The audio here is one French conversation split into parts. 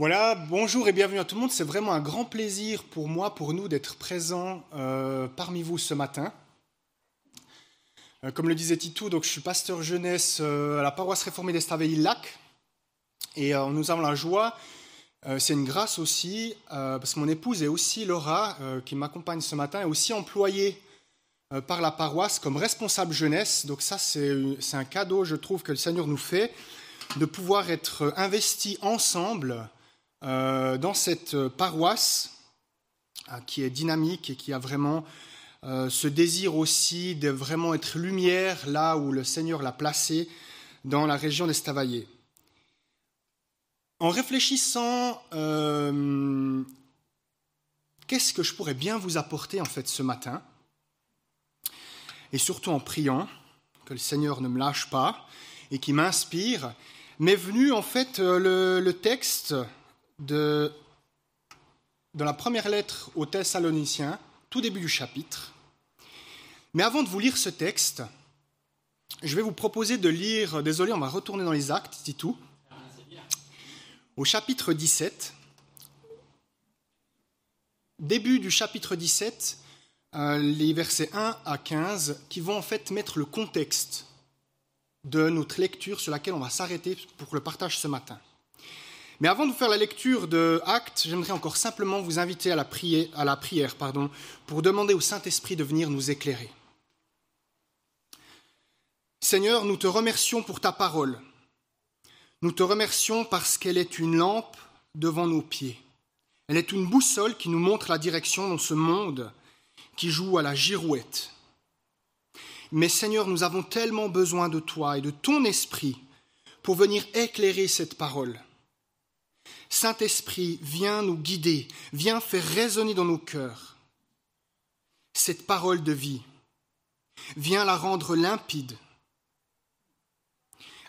Voilà, bonjour et bienvenue à tout le monde. C'est vraiment un grand plaisir pour moi, pour nous, d'être présents euh, parmi vous ce matin. Euh, comme le disait Titou, donc je suis pasteur jeunesse euh, à la paroisse réformée d'Estaveil-Lac. Et nous avons la joie, c'est une grâce aussi, parce que mon épouse est aussi Laura, qui m'accompagne ce matin, est aussi employée par la paroisse comme responsable jeunesse. Donc ça, c'est un cadeau, je trouve, que le Seigneur nous fait, de pouvoir être investis ensemble dans cette paroisse euh, qui est dynamique et qui a vraiment euh, ce désir aussi de vraiment être lumière là où le Seigneur l'a placé dans la région d'Estavayer. En réfléchissant, qu'est-ce que je pourrais bien vous apporter en fait ce matin? Et surtout en priant que le Seigneur ne me lâche pas et qui m'inspire, m'est venu en fait le texte de, la première lettre aux Thessaloniciens, tout début du chapitre. Mais avant de vous lire ce texte, je vais vous proposer de lire, désolé, on va retourner dans les actes, dit tout, au chapitre 17. Début du chapitre 17, euh, les versets 1 à 15, qui vont en fait mettre le contexte de notre lecture sur laquelle on va s'arrêter pour le partage ce matin. Mais avant de faire la lecture de Actes, j'aimerais encore simplement vous inviter à la, prière, à la prière pardon, pour demander au Saint-Esprit de venir nous éclairer. Seigneur, nous te remercions pour ta parole. Nous te remercions parce qu'elle est une lampe devant nos pieds. Elle est une boussole qui nous montre la direction dans ce monde qui joue à la girouette. Mais Seigneur, nous avons tellement besoin de toi et de ton esprit pour venir éclairer cette parole. Saint-Esprit, viens nous guider, viens faire résonner dans nos cœurs cette parole de vie. Viens la rendre limpide,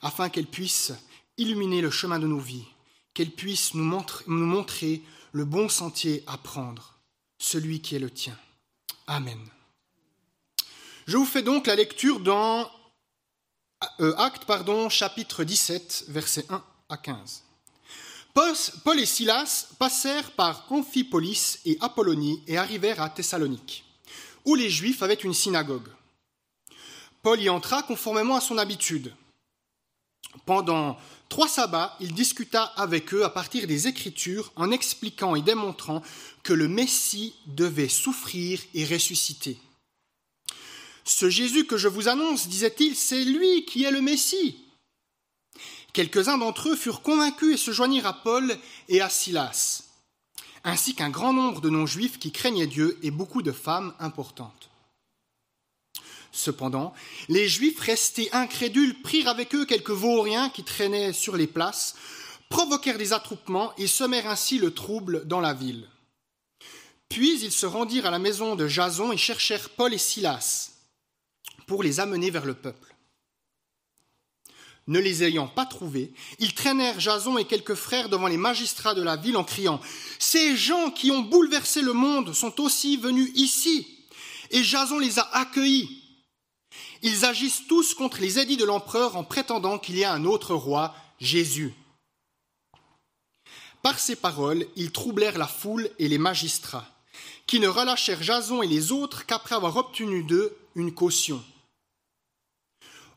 afin qu'elle puisse illuminer le chemin de nos vies, qu'elle puisse nous montrer, le bon sentier à prendre, celui qui est le tien. Amen. Je vous fais donc la lecture dans euh, Acte, pardon, chapitre 17, versets 1 à 15. Paul et Silas passèrent par Amphipolis et Apollonie et arrivèrent à Thessalonique, où les Juifs avaient une synagogue. Paul y entra conformément à son habitude. Pendant trois sabbats, il discuta avec eux à partir des Écritures en expliquant et démontrant que le Messie devait souffrir et ressusciter. Ce Jésus que je vous annonce, disait-il, c'est lui qui est le Messie. Quelques-uns d'entre eux furent convaincus et se joignirent à Paul et à Silas, ainsi qu'un grand nombre de non-juifs qui craignaient Dieu et beaucoup de femmes importantes. Cependant, les Juifs restés incrédules prirent avec eux quelques vauriens qui traînaient sur les places, provoquèrent des attroupements et semèrent ainsi le trouble dans la ville. Puis ils se rendirent à la maison de Jason et cherchèrent Paul et Silas pour les amener vers le peuple. Ne les ayant pas trouvés, ils traînèrent Jason et quelques frères devant les magistrats de la ville en criant Ces gens qui ont bouleversé le monde sont aussi venus ici. Et Jason les a accueillis. Ils agissent tous contre les édits de l'empereur en prétendant qu'il y a un autre roi, Jésus. Par ces paroles, ils troublèrent la foule et les magistrats, qui ne relâchèrent Jason et les autres qu'après avoir obtenu d'eux une caution.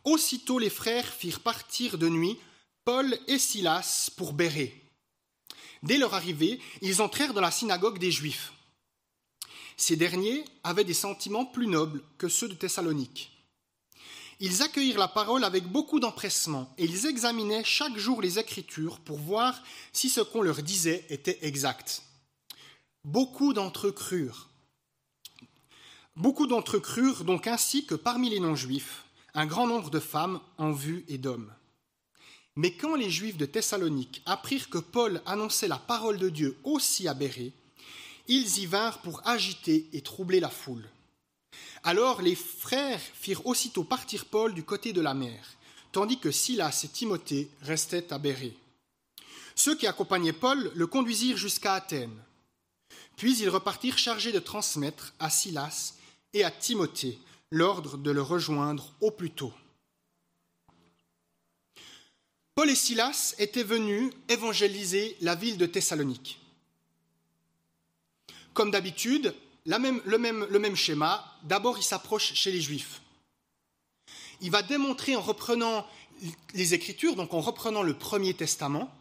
Aussitôt les frères firent partir de nuit Paul et Silas pour Bérée. Dès leur arrivée, ils entrèrent dans la synagogue des Juifs. Ces derniers avaient des sentiments plus nobles que ceux de Thessalonique. Ils accueillirent la parole avec beaucoup d'empressement et ils examinaient chaque jour les Écritures pour voir si ce qu'on leur disait était exact. Beaucoup d'entre eux crurent. Beaucoup d'entre eux crurent donc ainsi que parmi les non-juifs, un grand nombre de femmes en vue et d'hommes. Mais quand les Juifs de Thessalonique apprirent que Paul annonçait la parole de Dieu aussi à Bérée, ils y vinrent pour agiter et troubler la foule. Alors les frères firent aussitôt partir Paul du côté de la mer, tandis que Silas et Timothée restaient à Bérée. Ceux qui accompagnaient Paul le conduisirent jusqu'à Athènes. Puis ils repartirent chargés de transmettre à Silas et à Timothée l'ordre de le rejoindre au plus tôt. Paul et Silas étaient venus évangéliser la ville de Thessalonique. Comme d'habitude, le, même, le même schéma, d'abord il s'approche chez les Juifs. Il va démontrer en reprenant les Écritures, donc en reprenant le Premier Testament,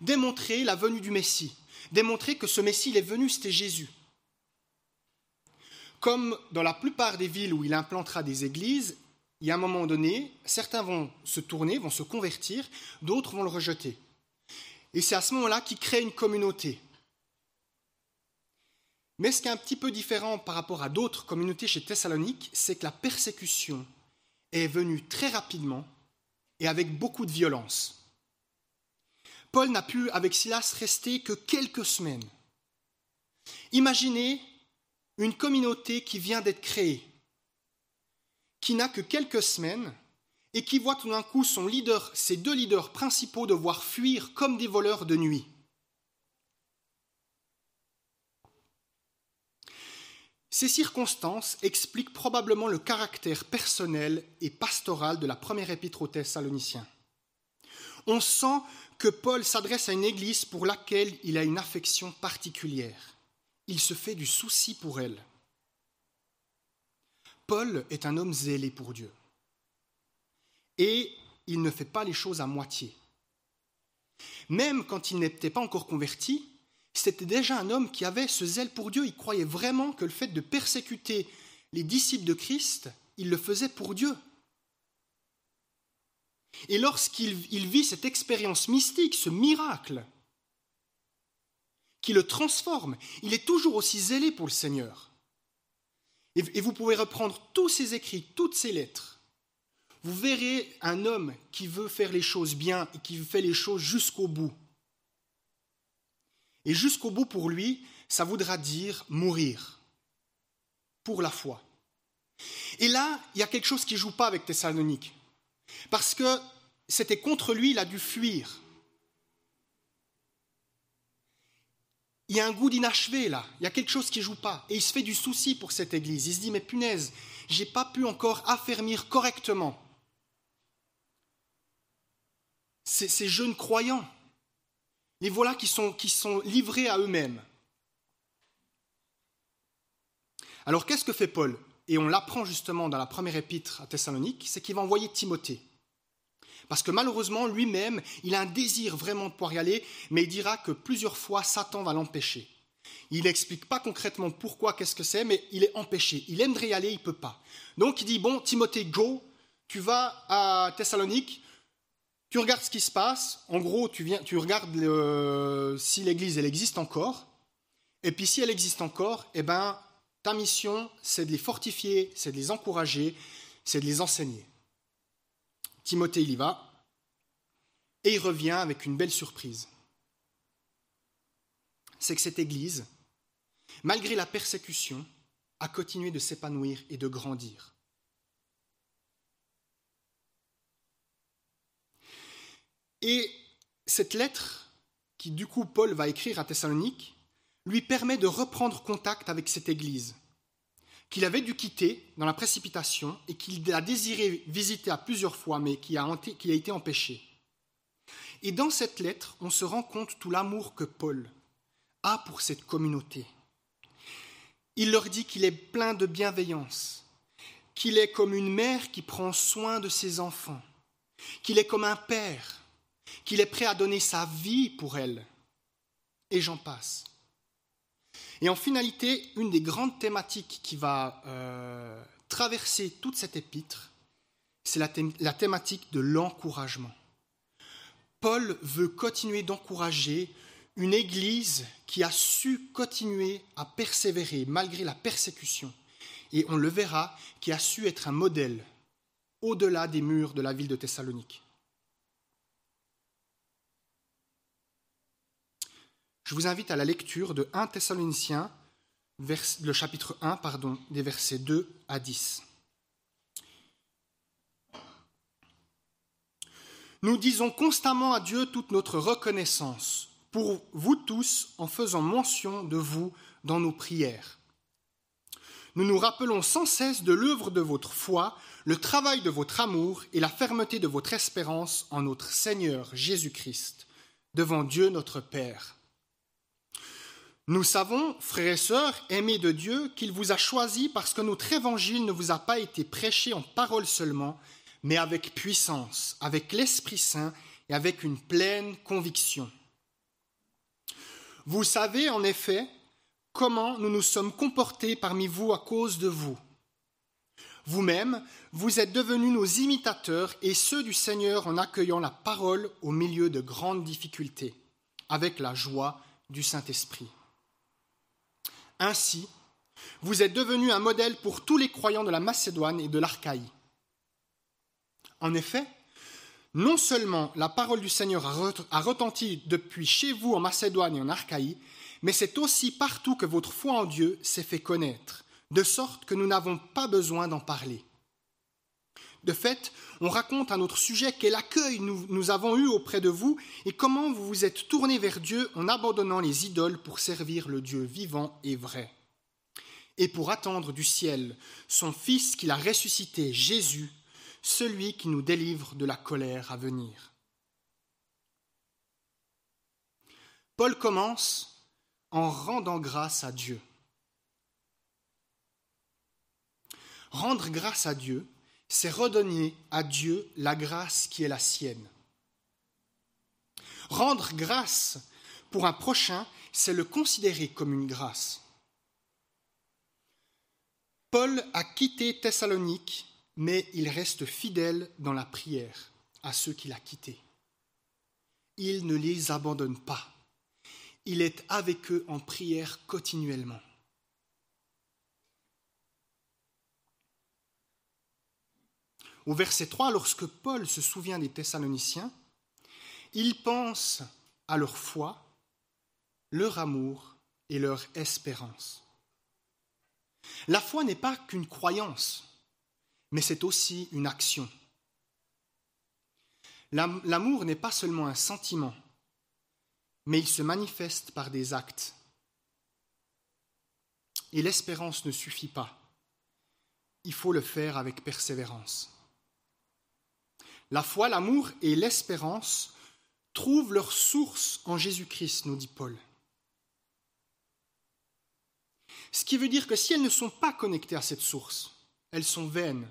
démontrer la venue du Messie, démontrer que ce Messie, il est venu, c'était Jésus. Comme dans la plupart des villes où il implantera des églises, il y a un moment donné, certains vont se tourner, vont se convertir, d'autres vont le rejeter. Et c'est à ce moment-là qu'il crée une communauté. Mais ce qui est un petit peu différent par rapport à d'autres communautés chez Thessalonique, c'est que la persécution est venue très rapidement et avec beaucoup de violence. Paul n'a pu, avec Silas, rester que quelques semaines. Imaginez une communauté qui vient d'être créée, qui n'a que quelques semaines et qui voit tout d'un coup son leader, ses deux leaders principaux devoir fuir comme des voleurs de nuit. Ces circonstances expliquent probablement le caractère personnel et pastoral de la première épître aux Thessaloniciens. On sent que Paul s'adresse à une église pour laquelle il a une affection particulière. Il se fait du souci pour elle. Paul est un homme zélé pour Dieu. Et il ne fait pas les choses à moitié. Même quand il n'était pas encore converti, c'était déjà un homme qui avait ce zèle pour Dieu. Il croyait vraiment que le fait de persécuter les disciples de Christ, il le faisait pour Dieu. Et lorsqu'il vit cette expérience mystique, ce miracle, qui le transforme, il est toujours aussi zélé pour le Seigneur. Et vous pouvez reprendre tous ses écrits, toutes ses lettres. Vous verrez un homme qui veut faire les choses bien et qui fait les choses jusqu'au bout. Et jusqu'au bout, pour lui, ça voudra dire mourir pour la foi. Et là, il y a quelque chose qui ne joue pas avec Thessalonique. Parce que c'était contre lui, il a dû fuir. Il y a un goût d'inachevé là, il y a quelque chose qui joue pas. Et il se fait du souci pour cette église. Il se dit, mais punaise, j'ai pas pu encore affermir correctement ces, ces jeunes croyants. Les voilà qui sont, qui sont livrés à eux-mêmes. Alors qu'est-ce que fait Paul? Et on l'apprend justement dans la première épître à Thessalonique, c'est qu'il va envoyer Timothée. Parce que malheureusement, lui-même, il a un désir vraiment de pouvoir y aller, mais il dira que plusieurs fois, Satan va l'empêcher. Il n'explique pas concrètement pourquoi, qu'est-ce que c'est, mais il est empêché. Il aimerait y aller, il peut pas. Donc il dit, bon, Timothée, go, tu vas à Thessalonique, tu regardes ce qui se passe. En gros, tu, viens, tu regardes si l'Église elle existe encore. Et puis si elle existe encore, eh ben, ta mission, c'est de les fortifier, c'est de les encourager, c'est de les enseigner. Timothée, il y va. Et il revient avec une belle surprise. C'est que cette Église, malgré la persécution, a continué de s'épanouir et de grandir. Et cette lettre, qui du coup Paul va écrire à Thessalonique, lui permet de reprendre contact avec cette Église, qu'il avait dû quitter dans la précipitation et qu'il a désiré visiter à plusieurs fois, mais qui a, qui a été empêché. Et dans cette lettre, on se rend compte tout l'amour que Paul a pour cette communauté. Il leur dit qu'il est plein de bienveillance, qu'il est comme une mère qui prend soin de ses enfants, qu'il est comme un père qu'il est prêt à donner sa vie pour elle. Et j'en passe. Et en finalité, une des grandes thématiques qui va euh, traverser toute cette épître, c'est la, la thématique de l'encouragement. Paul veut continuer d'encourager une Église qui a su continuer à persévérer malgré la persécution. Et on le verra, qui a su être un modèle au-delà des murs de la ville de Thessalonique. Je vous invite à la lecture de 1 Thessaloniciens, le chapitre 1, pardon, des versets 2 à 10. Nous disons constamment à Dieu toute notre reconnaissance pour vous tous en faisant mention de vous dans nos prières. nous nous rappelons sans cesse de l'œuvre de votre foi, le travail de votre amour et la fermeté de votre espérance en notre Seigneur Jésus-Christ, devant Dieu notre Père. Nous savons, frères et sœurs, aimés de Dieu, qu'il vous a choisis parce que notre évangile ne vous a pas été prêché en parole seulement, mais avec puissance, avec l'Esprit Saint et avec une pleine conviction. Vous savez en effet comment nous nous sommes comportés parmi vous à cause de vous. Vous-même, vous êtes devenus nos imitateurs et ceux du Seigneur en accueillant la parole au milieu de grandes difficultés, avec la joie du Saint-Esprit. Ainsi, vous êtes devenus un modèle pour tous les croyants de la Macédoine et de l'Archaïe. En effet, non seulement la parole du Seigneur a retenti depuis chez vous en Macédoine et en Archaïe, mais c'est aussi partout que votre foi en Dieu s'est fait connaître, de sorte que nous n'avons pas besoin d'en parler. De fait, on raconte à notre sujet quel accueil nous, avons eu auprès de vous et comment vous vous êtes tournés vers Dieu en abandonnant les idoles pour servir le Dieu vivant et vrai. Et pour attendre du ciel son Fils qu'il a ressuscité, Jésus, celui qui nous délivre de la colère à venir. Paul commence en rendant grâce à Dieu. Rendre grâce à Dieu, c'est redonner à Dieu la grâce qui est la sienne. Rendre grâce pour un prochain, c'est le considérer comme une grâce. Paul a quitté Thessalonique mais il reste fidèle dans la prière à ceux qu'il a quittés. Il ne les abandonne pas. Il est avec eux en prière continuellement. Au verset 3, lorsque Paul se souvient des Thessaloniciens, il pense à leur foi, leur amour et leur espérance. La foi n'est pas qu'une croyance, mais c'est aussi une action. L'amour n'est pas seulement un sentiment, mais il se manifeste par des actes. Et l'espérance ne suffit pas. Il faut le faire avec persévérance. La foi, l'amour et l'espérance trouvent leur source en Jésus-Christ, nous dit Paul. Ce qui veut dire que si elles ne sont pas connectées à cette source, elles sont vaines,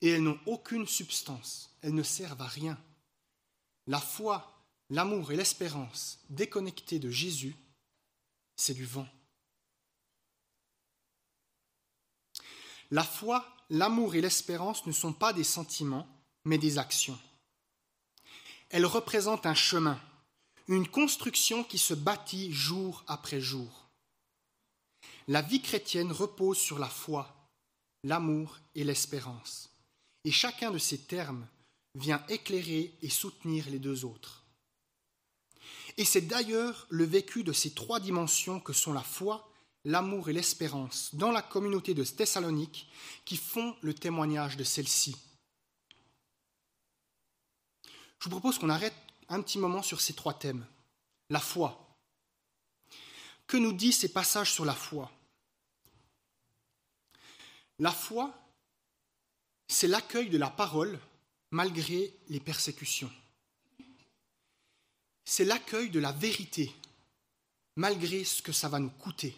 et elles n'ont aucune substance, elles ne servent à rien. La foi, l'amour et l'espérance déconnectés de Jésus, c'est du vent. La foi, l'amour et l'espérance ne sont pas des sentiments, mais des actions. Elles représentent un chemin, une construction qui se bâtit jour après jour. La vie chrétienne repose sur la foi, l'amour et l'espérance et chacun de ces termes vient éclairer et soutenir les deux autres. Et c'est d'ailleurs le vécu de ces trois dimensions que sont la foi, l'amour et l'espérance dans la communauté de Thessalonique qui font le témoignage de celle-ci. Je vous propose qu'on arrête un petit moment sur ces trois thèmes. La foi. Que nous disent ces passages sur la foi? La foi, c'est l'accueil de la parole malgré les persécutions. C'est l'accueil de la vérité malgré ce que ça va nous coûter.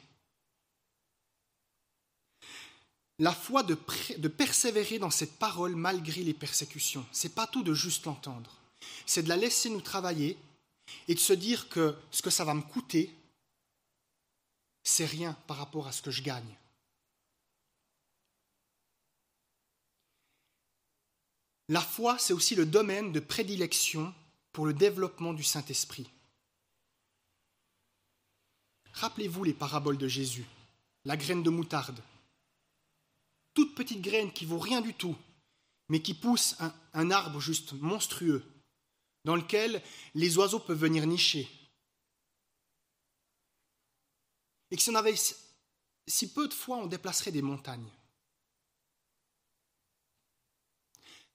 La foi de, de persévérer dans cette parole malgré les persécutions. C'est pas tout de juste l'entendre. C'est de la laisser nous travailler et de se dire que ce que ça va me coûter, c'est rien par rapport à ce que je gagne. La foi, c'est aussi le domaine de prédilection pour le développement du Saint-Esprit. Rappelez-vous les paraboles de Jésus, la graine de moutarde, toute petite graine qui vaut rien du tout, mais qui pousse un, un arbre juste monstrueux, dans lequel les oiseaux peuvent venir nicher. Et que si on avait si peu de foi, on déplacerait des montagnes.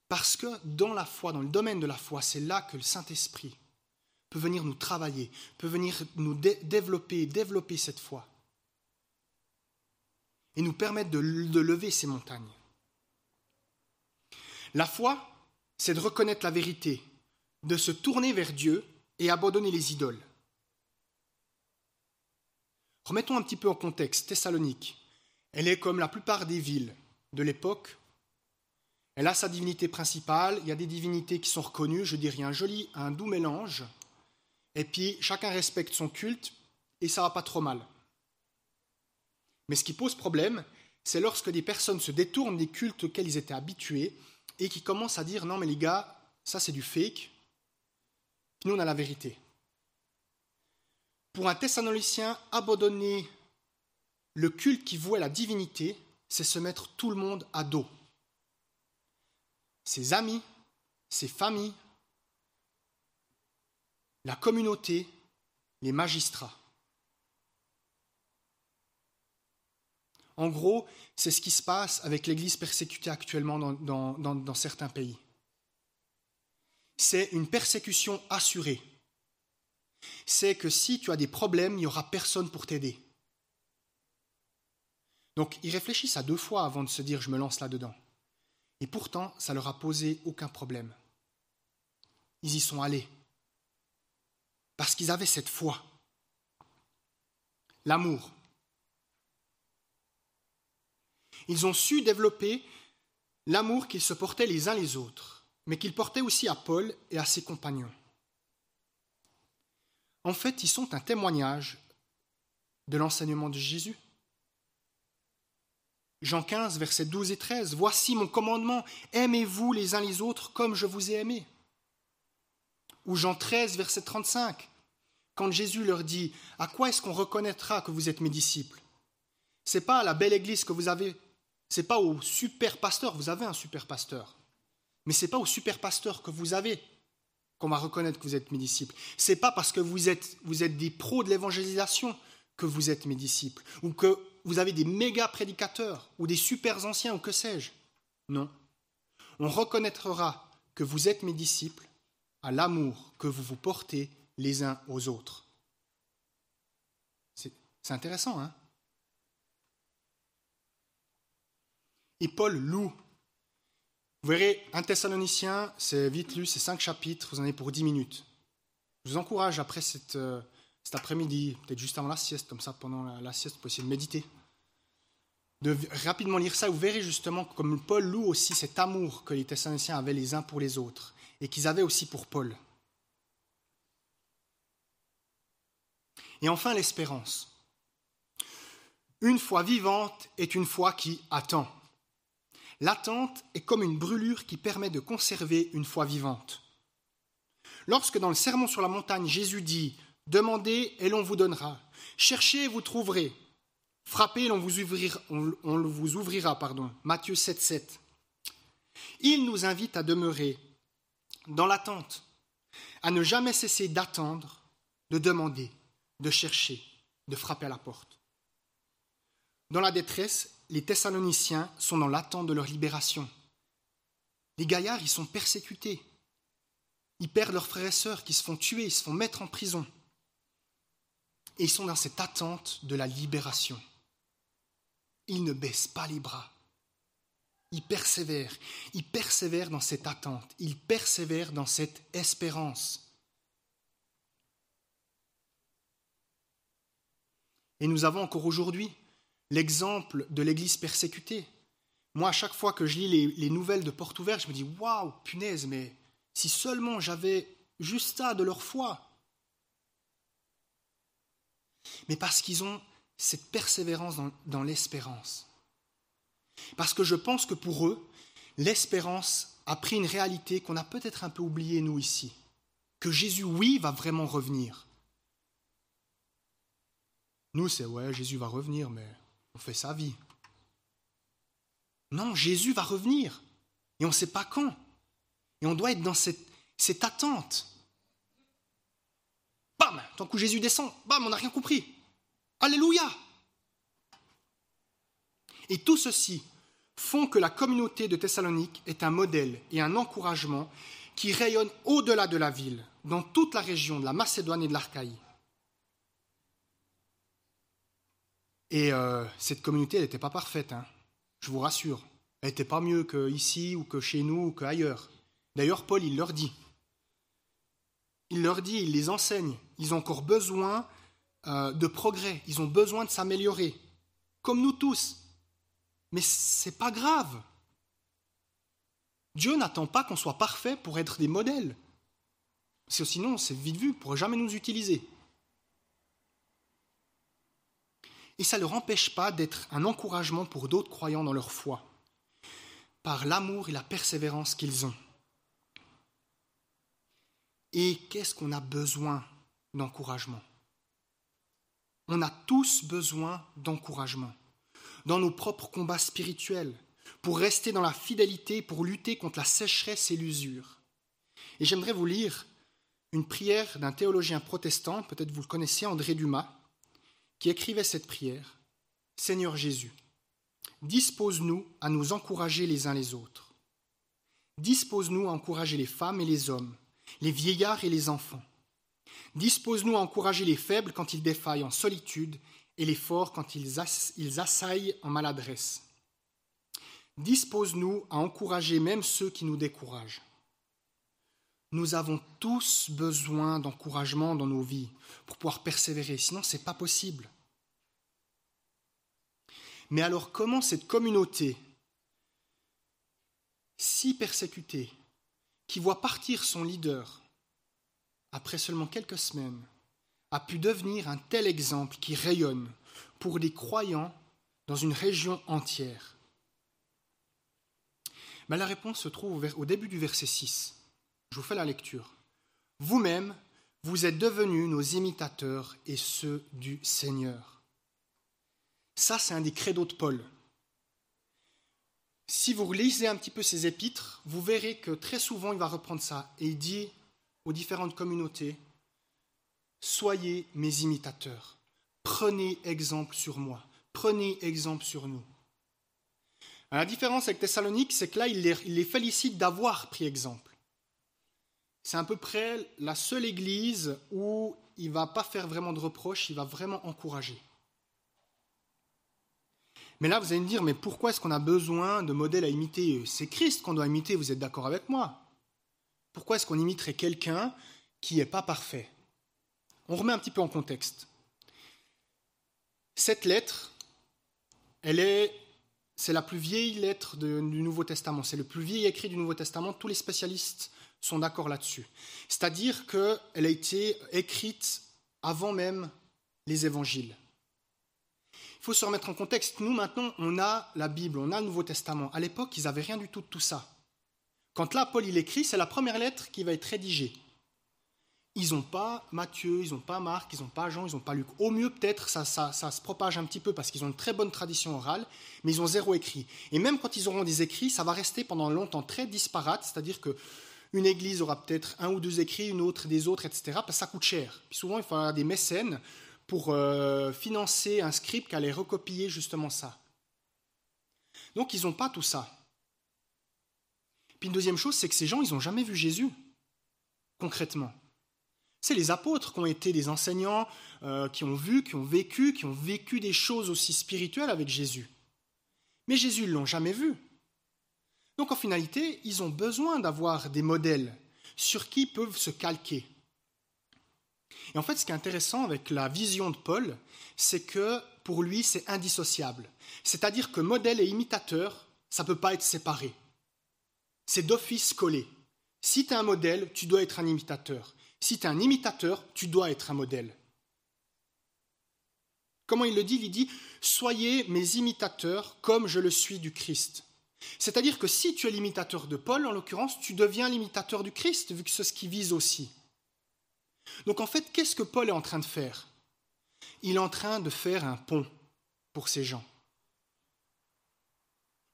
Parce que dans la foi, dans le domaine de la foi, c'est là que le Saint-Esprit peut venir nous travailler, peut venir nous développer, développer cette foi. et nous permettre de, de lever ces montagnes. La foi, c'est de reconnaître la vérité, de se tourner vers Dieu et abandonner les idoles. Remettons un petit peu en contexte Thessalonique. Elle est comme la plupart des villes de l'époque. Elle a sa divinité principale, il y a des divinités qui sont reconnues, je dirais un joli, un doux mélange. Et puis chacun respecte son culte et ça va pas trop mal. Mais ce qui pose problème, c'est lorsque des personnes se détournent des cultes auxquels ils étaient habitués et qui commencent à dire non mais les gars, ça c'est du fake, nous on a la vérité. Pour un Thessalonicien, abandonner le culte qui vouait la divinité, c'est se mettre tout le monde à dos. Ses amis, ses familles, la communauté, les magistrats. En gros, c'est ce qui se passe avec l'Église persécutée actuellement dans, dans certains pays. C'est une persécution assurée. C'est que si tu as des problèmes, il n'y aura personne pour t'aider. Donc ils réfléchissent à deux fois avant de se dire je me lance là-dedans. Et pourtant, ça leur a posé aucun problème. Ils y sont allés. Parce qu'ils avaient cette foi. L'amour. Ils ont su développer l'amour qu'ils se portaient les uns les autres, mais qu'ils portaient aussi à Paul et à ses compagnons. En fait, ils sont un témoignage de l'enseignement de Jésus. Jean 15, versets 12 et 13, Voici mon commandement, aimez-vous les uns les autres comme je vous ai aimé. Ou Jean 13, verset 35, quand Jésus leur dit, À quoi est-ce qu'on reconnaîtra que vous êtes mes disciples? C'est pas à la belle église que vous avez c'est pas au super pasteur, vous avez un super pasteur, mais c'est pas au super pasteur que vous avez qu'on va reconnaître que vous êtes mes disciples. C'est pas parce que vous êtes, vous êtes des pros de l'évangélisation que vous êtes mes disciples, ou que vous avez des méga prédicateurs, ou des super anciens, ou que sais-je. Non. On reconnaîtra que vous êtes mes disciples à l'amour que vous vous portez les uns aux autres. C'est intéressant, hein et Paul loue. Vous verrez, un Thessalonicien, c'est vite lu, c'est cinq chapitres, vous en avez pour dix minutes. Je vous encourage après euh, cet après-midi, peut-être juste avant la sieste, comme ça pendant la, sieste, pour essayer de méditer, de rapidement lire ça. Vous verrez justement comme Paul loue aussi cet amour que les Thessaloniciens avaient les uns pour les autres et qu'ils avaient aussi pour Paul. Et enfin l'espérance. Une foi vivante est une foi qui attend. L'attente est comme une brûlure qui permet de conserver une foi vivante. Lorsque dans le Sermon sur la montagne, Jésus dit Demandez et l'on vous donnera, cherchez et vous trouverez, frappez et l'on vous ouvrira, pardon. Matthieu 7, 7. Il nous invite à demeurer dans l'attente, à ne jamais cesser d'attendre, de demander, de chercher, de frapper à la porte. Dans la détresse, les Thessaloniciens sont dans l'attente de leur libération. Les gaillards, ils sont persécutés. Ils perdent leurs frères et sœurs qui se font tuer, ils se font mettre en prison. Et ils sont dans cette attente de la libération. Ils ne baissent pas les bras. Ils persévèrent. Ils persévèrent dans cette attente. Ils persévèrent dans cette espérance. Et nous avons encore aujourd'hui l'exemple de l'Église persécutée. Moi, à chaque fois que je lis les, nouvelles de Porte Ouverte, je me dis Waouh, punaise, mais si seulement j'avais juste ça de leur foi. Mais parce qu'ils ont cette persévérance dans, dans l'espérance. Parce que je pense que pour eux, l'espérance a pris une réalité qu'on a peut-être un peu oubliée, nous, ici. Que Jésus, oui, va vraiment revenir. Nous, c'est ouais, Jésus va revenir, mais on fait sa vie. Non, Jésus va revenir. Et on ne sait pas quand. Et on doit être dans cette, attente. Bam Tant que Jésus descend, bam, on n'a rien compris. Alléluia Et tout ceci font que la communauté de Thessalonique est un modèle et un encouragement qui rayonne au-delà de la ville, dans toute la région de la Macédoine et de l'Archaïe. Et euh, cette communauté, elle n'était pas parfaite, hein, je vous rassure. Elle n'était pas mieux qu'ici ou que chez nous ou qu'ailleurs. D'ailleurs, Paul, il leur dit. Il leur dit, il les enseigne. Ils ont encore besoin euh, de progrès. Ils ont besoin de s'améliorer. Comme nous tous. Mais c'est pas grave. Dieu n'attend pas qu'on soit parfait pour être des modèles. Sinon, c'est vite vu, il ne pourrait jamais nous utiliser. Et ça ne leur empêche pas d'être un encouragement pour d'autres croyants dans leur foi, par l'amour et la persévérance qu'ils ont. Et qu'est-ce qu'on a besoin d'encouragement? On a tous besoin d'encouragement dans nos propres combats spirituels, pour rester dans la fidélité, pour lutter contre la sécheresse et l'usure. Et j'aimerais vous lire une prière d'un théologien protestant, peut-être vous le connaissez, André Dumas, qui écrivait cette prière. Seigneur Jésus, dispose-nous à nous encourager les uns les autres. Dispose-nous à encourager les femmes et les hommes, les vieillards et les enfants. Dispose-nous à encourager les faibles quand ils défaillent en solitude et les forts quand ils, assaillent en maladresse. Dispose-nous à encourager même ceux qui nous découragent. Nous avons tous besoin d'encouragement dans nos vies pour pouvoir persévérer, sinon ce n'est pas possible. Mais alors comment cette communauté, si persécutée, qui voit partir son leader après seulement quelques semaines, a pu devenir un tel exemple qui rayonne pour des croyants dans une région entière? Mais La réponse se trouve au début du verset 6. Je vous fais la lecture. Vous-même, vous êtes devenus nos imitateurs et ceux du Seigneur. Ça, c'est un des credos de Paul. Si vous lisez un petit peu ses épîtres, vous verrez que très souvent il va reprendre ça et il dit aux différentes communautés, Soyez mes imitateurs, prenez exemple sur moi, prenez exemple sur nous. La différence avec Thessalonique, c'est que là, il les félicite d'avoir pris exemple c'est à peu près la seule église où il ne va pas faire vraiment de reproches, il va vraiment encourager. Mais là, vous allez me dire, mais pourquoi est-ce qu'on a besoin de modèles à imiter C'est Christ qu'on doit imiter, vous êtes d'accord avec moi Pourquoi est-ce qu'on imiterait quelqu'un qui n'est pas parfait? On remet un petit peu en contexte. Cette lettre, elle est, c'est la plus vieille lettre du Nouveau Testament, c'est le plus vieil écrit du Nouveau Testament. Tous les spécialistes sont d'accord là-dessus. C'est-à-dire qu'elle a été écrite avant même les évangiles. Il faut se remettre en contexte. Nous, maintenant, on a la Bible, on a le Nouveau Testament. À l'époque, ils n'avaient rien du tout de tout ça. Quand là, Paul, il écrit, c'est la première lettre qui va être rédigée. Ils n'ont pas Matthieu, ils n'ont pas Marc, ils n'ont pas Jean, ils n'ont pas Luc. Au mieux, peut-être, ça, ça, ça, se propage un petit peu parce qu'ils ont une très bonne tradition orale, mais ils ont zéro écrit. Et même quand ils auront des écrits, ça va rester pendant longtemps très disparate, c'est-à-dire que une église aura peut-être un ou deux écrits, une autre des autres, etc. Parce que ça coûte cher. Puis souvent, il faut avoir des mécènes pour euh, financer un script qui allait recopier justement ça. Donc, ils n'ont pas tout ça. Puis une deuxième chose, c'est que ces gens, ils n'ont jamais vu Jésus, concrètement. C'est les apôtres qui ont été des enseignants, euh, qui ont vu, qui ont vécu, qui ont vécu des choses aussi spirituelles avec Jésus. Mais Jésus, ils ne l'ont jamais vu. Donc en finalité, ils ont besoin d'avoir des modèles sur qui ils peuvent se calquer. Et en fait, ce qui est intéressant avec la vision de Paul, c'est que pour lui, c'est indissociable. C'est-à-dire que modèle et imitateur, ça ne peut pas être séparé. C'est d'office collé. Si tu es un modèle, tu dois être un imitateur. Si tu es un imitateur, tu dois être un modèle. Comment il le dit? Il dit Soyez mes imitateurs comme je le suis du Christ. C'est-à-dire que si tu es l'imitateur de Paul, en l'occurrence, tu deviens l'imitateur du Christ, vu que c'est ce qui vise aussi. Donc en fait, qu'est-ce que Paul est en train de faire? Il est en train de faire un pont pour ces gens.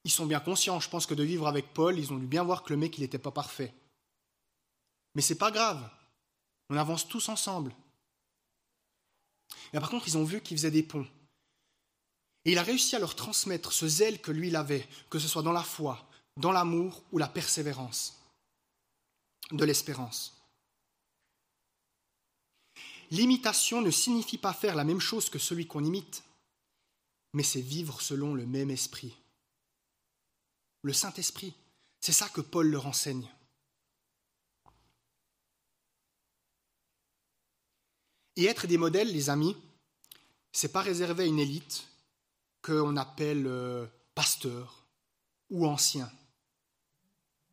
Ils sont bien conscients, je pense que de vivre avec Paul, ils ont dû bien voir que le mec, n'était pas parfait. Mais c'est pas grave, on avance tous ensemble. Mais par contre, ils ont vu qu'il faisait des ponts. Et il a réussi à leur transmettre ce zèle que lui il avait, que ce soit dans la foi, dans l'amour ou la persévérance, de l'espérance. L'imitation ne signifie pas faire la même chose que celui qu'on imite, mais c'est vivre selon le même esprit. Le Saint-Esprit, c'est ça que Paul leur enseigne. Et être des modèles, les amis, c'est pas réservé à une élite qu'on appelle euh, pasteur ou ancien.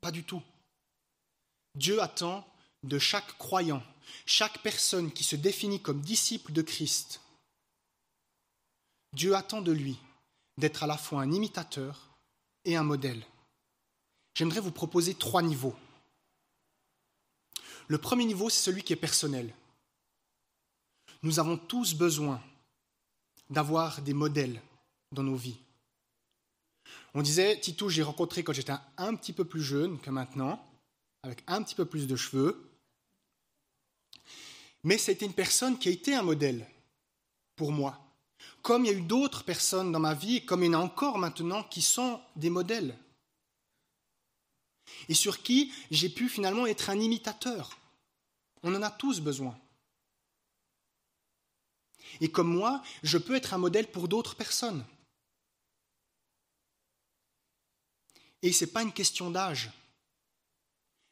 Pas du tout. Dieu attend de chaque croyant, chaque personne qui se définit comme disciple de Christ, Dieu attend de lui d'être à la fois un imitateur et un modèle. J'aimerais vous proposer trois niveaux. Le premier niveau, c'est celui qui est personnel. Nous avons tous besoin d'avoir des modèles dans nos vies. On disait, Tito, j'ai rencontré quand j'étais un petit peu plus jeune que maintenant, avec un petit peu plus de cheveux. Mais c'était une personne qui a été un modèle pour moi. Comme il y a eu d'autres personnes dans ma vie, comme il y en a encore maintenant, qui sont des modèles. Et sur qui j'ai pu finalement être un imitateur. On en a tous besoin. Et comme moi, je peux être un modèle pour d'autres personnes. Et ce n'est pas une question d'âge.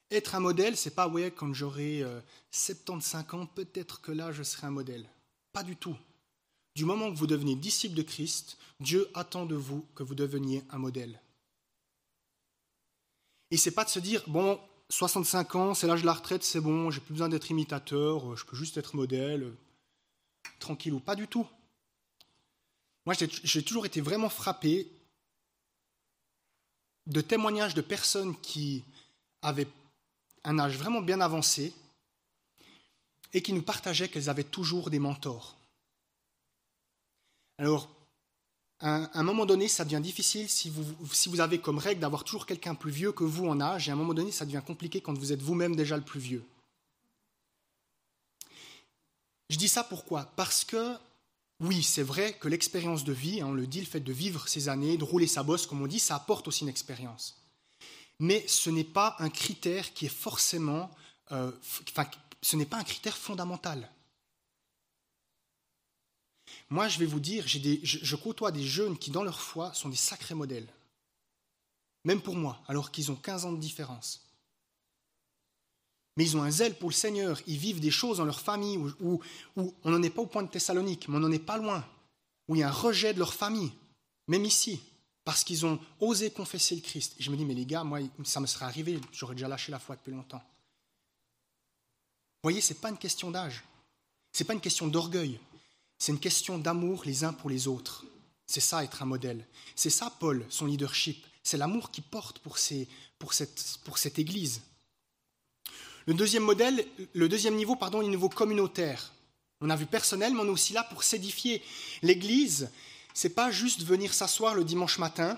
Être un modèle, c'est pas ouais, quand j'aurai 75 euh, ans, peut-être que là je serai un modèle. Pas du tout. Du moment que vous devenez disciple de Christ, Dieu attend de vous que vous deveniez un modèle. Et c'est pas de se dire bon, 65 ans, c'est l'âge de la retraite, c'est bon, j'ai plus besoin d'être imitateur, je peux juste être modèle, tranquille ou pas du tout. Moi, j'ai toujours été vraiment frappé de témoignages de personnes qui avaient un âge vraiment bien avancé et qui nous partageaient qu'elles avaient toujours des mentors. Alors, à un moment donné, ça devient difficile si vous, si vous avez comme règle d'avoir toujours quelqu'un plus vieux que vous en âge, et à un moment donné, ça devient compliqué quand vous êtes vous-même déjà le plus vieux. Je dis ça pourquoi? Parce que, oui, c'est vrai que l'expérience de vie, hein, on le dit, le fait de vivre ces années, de rouler sa bosse, comme on dit, ça apporte aussi une expérience mais ce n'est pas un critère qui est forcément, euh, ce n'est pas un critère fondamental. Moi, je vais vous dire, des, je, je, côtoie des jeunes qui, dans leur foi, sont des sacrés modèles. Même pour moi, alors qu'ils ont 15 ans de différence. Mais ils ont un zèle pour le Seigneur, ils vivent des choses dans leur famille où, on n'en est pas au point de Thessalonique, mais on n'en est pas loin, où il y a un rejet de leur famille, même ici parce qu'ils ont osé confesser le Christ. Et je me dis, mais les gars, moi, ça me serait arrivé, j'aurais déjà lâché la foi depuis longtemps. Vous voyez, ce n'est pas une question d'âge, ce n'est pas une question d'orgueil, c'est une question d'amour les uns pour les autres. C'est ça être un modèle. C'est ça, Paul, son leadership. C'est l'amour qu'il porte pour, cette, pour cette Église. Le deuxième modèle, le deuxième niveau, pardon, est le niveau communautaire. On a vu personnel, mais on est aussi là pour s'édifier. L'Église, c'est pas juste venir s'asseoir le dimanche matin,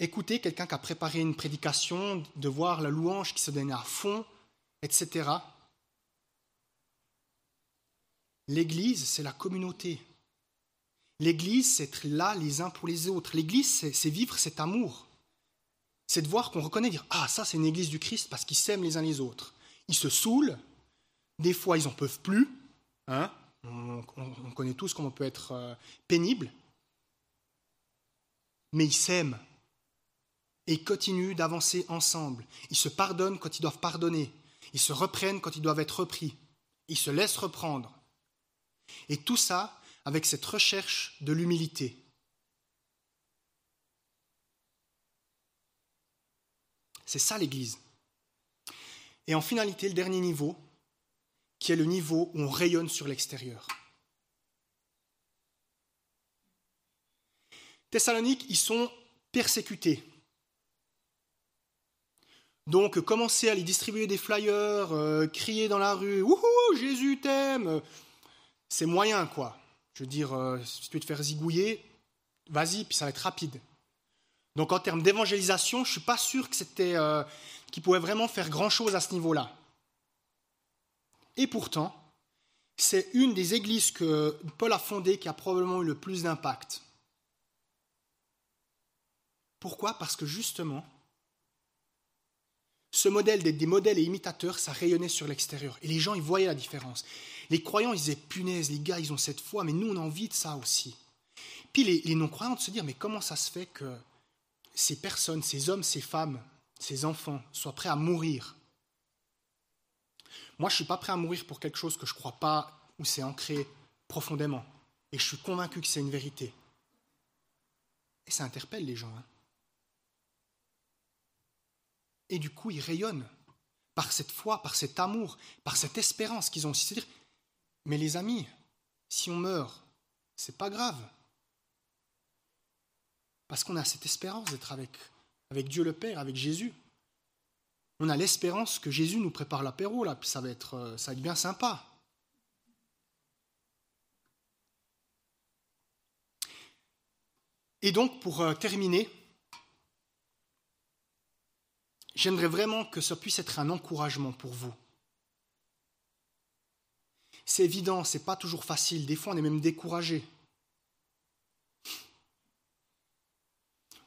écouter quelqu'un qui a préparé une prédication, de voir la louange qui se donne à fond, etc. L'Église, c'est la communauté. L'Église, c'est être là les uns pour les autres. L'Église, c'est vivre cet amour. C'est de voir qu'on reconnaît, dire Ah, ça, c'est une Église du Christ parce qu'ils s'aiment les uns les autres. Ils se saoulent, des fois, ils n'en peuvent plus. Hein on, connaît tous comment on peut être euh, pénible mais ils s'aiment et ils continuent d'avancer ensemble. Ils se pardonnent quand ils doivent pardonner. Ils se reprennent quand ils doivent être repris. Ils se laissent reprendre. Et tout ça avec cette recherche de l'humilité. C'est ça l'Église. Et en finalité, le dernier niveau, qui est le niveau où on rayonne sur l'extérieur. Thessalonique, ils sont persécutés. Donc, commencer à les distribuer des flyers, euh, crier dans la rue Wouhou, Jésus t'aime C'est moyen, quoi. Je veux dire, euh, si tu veux te faire zigouiller, vas-y, puis ça va être rapide. Donc, en termes d'évangélisation, je ne suis pas sûr que c'était, euh, qu'ils pouvaient vraiment faire grand-chose à ce niveau-là. Et pourtant, c'est une des églises que Paul a fondées qui a probablement eu le plus d'impact. Pourquoi? Parce que justement, ce modèle des modèles et imitateurs, ça rayonnait sur l'extérieur. Et les gens, ils voyaient la différence. Les croyants, ils disaient, punaise, les gars, ils ont cette foi, mais nous, on a envie de ça aussi. Puis les, les non-croyants de se dire, mais comment ça se fait que ces personnes, ces hommes, ces femmes, ces enfants soient prêts à mourir Moi, je ne suis pas prêt à mourir pour quelque chose que je ne crois pas ou c'est ancré profondément. Et je suis convaincu que c'est une vérité. Et ça interpelle les gens. Hein. Et du coup, ils rayonnent par cette foi, par cet amour, par cette espérance qu'ils ont aussi. C'est-à-dire, mais les amis, si on meurt, c'est pas grave. Parce qu'on a cette espérance d'être avec, avec Dieu le Père, avec Jésus. On a l'espérance que Jésus nous prépare l'apéro, là, ça va être, euh, ça va être bien sympa. Et donc, pour euh, terminer, j'aimerais vraiment que ça puisse être un encouragement pour vous. C'est évident, c'est pas toujours facile. Des fois, on est même découragé.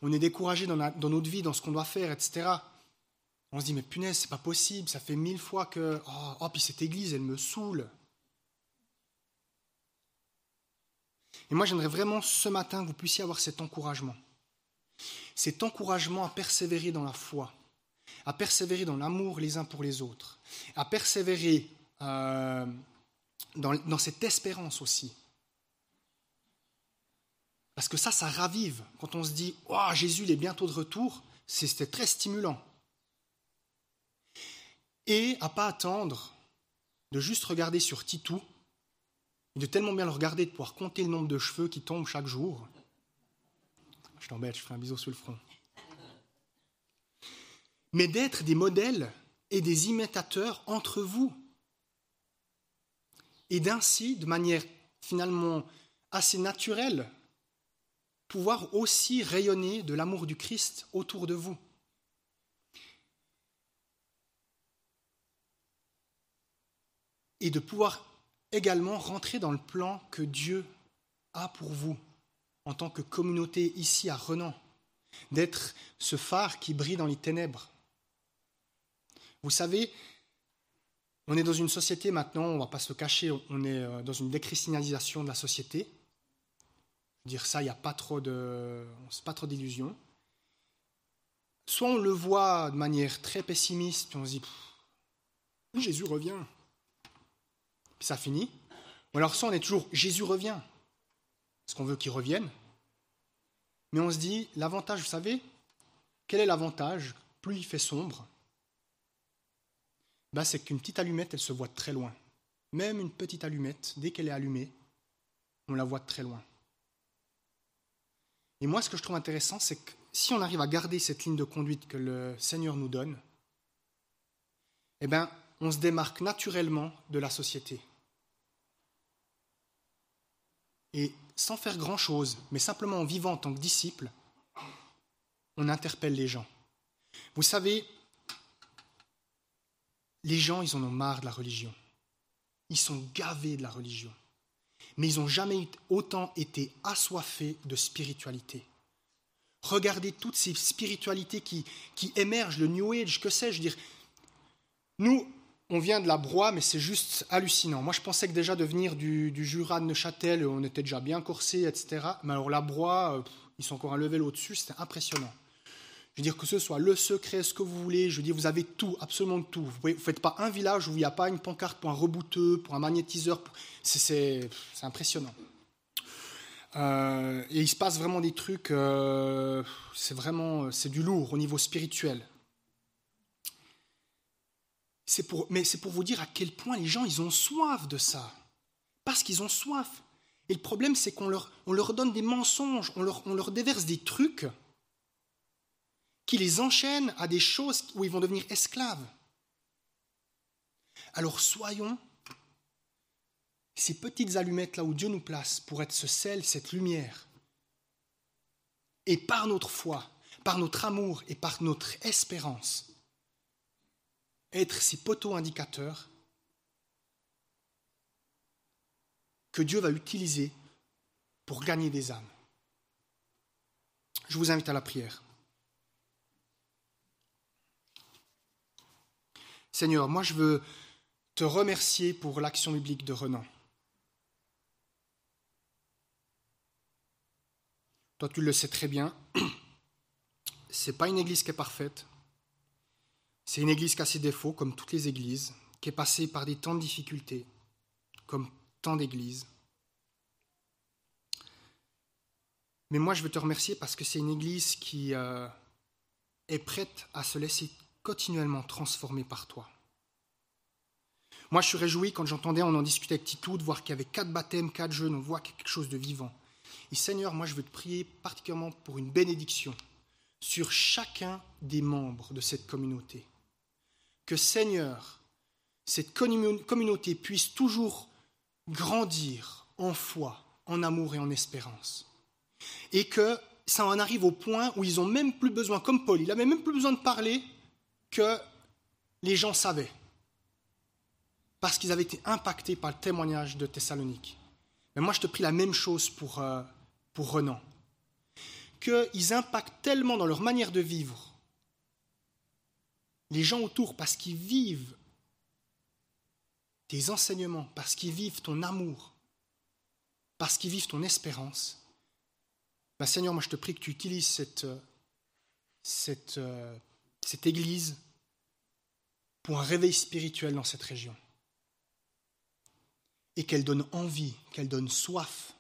On est découragé dans, notre vie, dans ce qu'on doit faire, etc. On se dit, mais punaise, c'est pas possible, ça fait mille fois que. Oh, oh puis cette église, elle me saoule. Et moi, j'aimerais vraiment ce matin que vous puissiez avoir cet encouragement. Cet encouragement à persévérer dans la foi, à persévérer dans l'amour les uns pour les autres, à persévérer euh, dans, cette espérance aussi. Parce que ça, ça ravive. Quand on se dit, oh, Jésus, il est bientôt de retour, c'était très stimulant. Et à pas attendre de juste regarder sur Titou de tellement bien le regarder, de pouvoir compter le nombre de cheveux qui tombent chaque jour. Je t'embête, je ferai un bisou sur le front. Mais d'être des modèles et des imitateurs entre vous. Et d'ainsi, de manière finalement assez naturelle, pouvoir aussi rayonner de l'amour du Christ autour de vous. Et de pouvoir également rentrer dans le plan que Dieu a pour vous en tant que communauté ici à Renan, d'être ce phare qui brille dans les ténèbres. Vous savez, on est dans une société maintenant, on ne va pas se cacher, on est euh, dans une déchristianisation de la société. Dire ça, il n'y a pas trop de, pas trop d'illusions. Soit on le voit de manière très pessimiste, puis on se dit Jésus revient ça finit. Ou alors soit on est toujours Jésus revient, parce qu'on veut qu'il revienne. Mais on se dit, l'avantage, vous savez, quel est l'avantage? Plus il fait sombre, bah, c'est qu'une petite allumette, elle se voit très loin. Même une petite allumette, dès qu'elle est allumée, on la voit très loin. Et moi, ce que je trouve intéressant, c'est que si on arrive à garder cette ligne de conduite que le Seigneur nous donne, eh bien, on se démarque naturellement de la société. Et sans faire grand-chose, mais simplement en vivant en tant que disciple, on interpelle les gens. Vous savez, les gens, ils en ont marre de la religion. Ils sont gavés de la religion. Mais ils n'ont jamais autant été assoiffés de spiritualité. Regardez toutes ces spiritualités qui, qui émergent, le New Age, que sais-je dire. Nous, on vient de la Broye, mais c'est juste hallucinant. Moi, je pensais que déjà de venir du, Jura de Neuchâtel, on était déjà bien corsé, etc. Mais alors la Broye, euh, ils sont encore un level au-dessus, c'était impressionnant. Je veux dire que ce soit le secret, ce que vous voulez, je veux dire, vous avez tout, absolument tout. Vous ne faites pas un village où il n'y a pas une pancarte pour un rebouteux, pour un magnétiseur. C'est impressionnant. Euh, et il se passe vraiment des trucs, euh, c'est vraiment, c'est du lourd au niveau spirituel pour, mais c'est pour vous dire à quel point les gens, ils ont soif de ça. Parce qu'ils ont soif. Et le problème, c'est qu'on leur, on leur donne des mensonges, on leur déverse des trucs qui les enchaînent à des choses où ils vont devenir esclaves. Alors soyons ces petites allumettes là où Dieu nous place pour être ce sel, cette lumière. Et par notre foi, par notre amour et par notre espérance, être ces poteaux indicateurs que Dieu va utiliser pour gagner des âmes. Je vous invite à la prière. Seigneur, moi je veux te remercier pour l'action biblique de Renan. Toi, tu le sais très bien. C'est pas une église qui est parfaite. C'est une église qui a ses défauts, comme toutes les églises, qui est passée par des temps de difficultés, comme tant d'églises. Mais moi, je veux te remercier parce que c'est une église qui euh, est prête à se laisser continuellement transformer par toi. Moi, je suis réjoui quand j'entendais, on en discutait avec Titou, de voir qu'il y avait quatre baptêmes, quatre jeunes, on voit quelque chose de vivant. Et Seigneur, moi, je veux te prier particulièrement pour une bénédiction sur chacun des membres de cette communauté. Que Seigneur, cette communauté puisse toujours grandir en foi, en amour et en espérance. Et que ça en arrive au point où ils n'ont même plus besoin, comme Paul, il n'avait même plus besoin de parler que les gens savaient. Parce qu'ils avaient été impactés par le témoignage de Thessalonique. Mais moi, je te prie la même chose pour, euh, pour Renan. Qu'ils impactent tellement dans leur manière de vivre les gens autour parce qu'ils vivent tes enseignements, parce qu'ils vivent ton amour, parce qu'ils vivent ton espérance. Ben Seigneur, moi je te prie que tu utilises cette, cette, cette Église pour un réveil spirituel dans cette région. Et qu'elle donne envie, qu'elle donne soif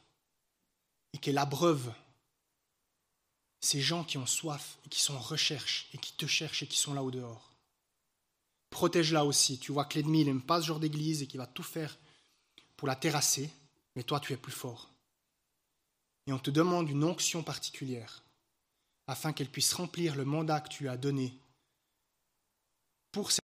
et qu'elle abreuve ces gens qui ont soif et qui sont en recherche et qui te cherchent et qui sont là au dehors. Protège-la aussi. Tu vois que l'ennemi n'aime pas ce genre d'église et qu'il va tout faire pour la terrasser, mais toi tu es plus fort. Et on te demande une onction particulière afin qu'elle puisse remplir le mandat que tu as donné pour cette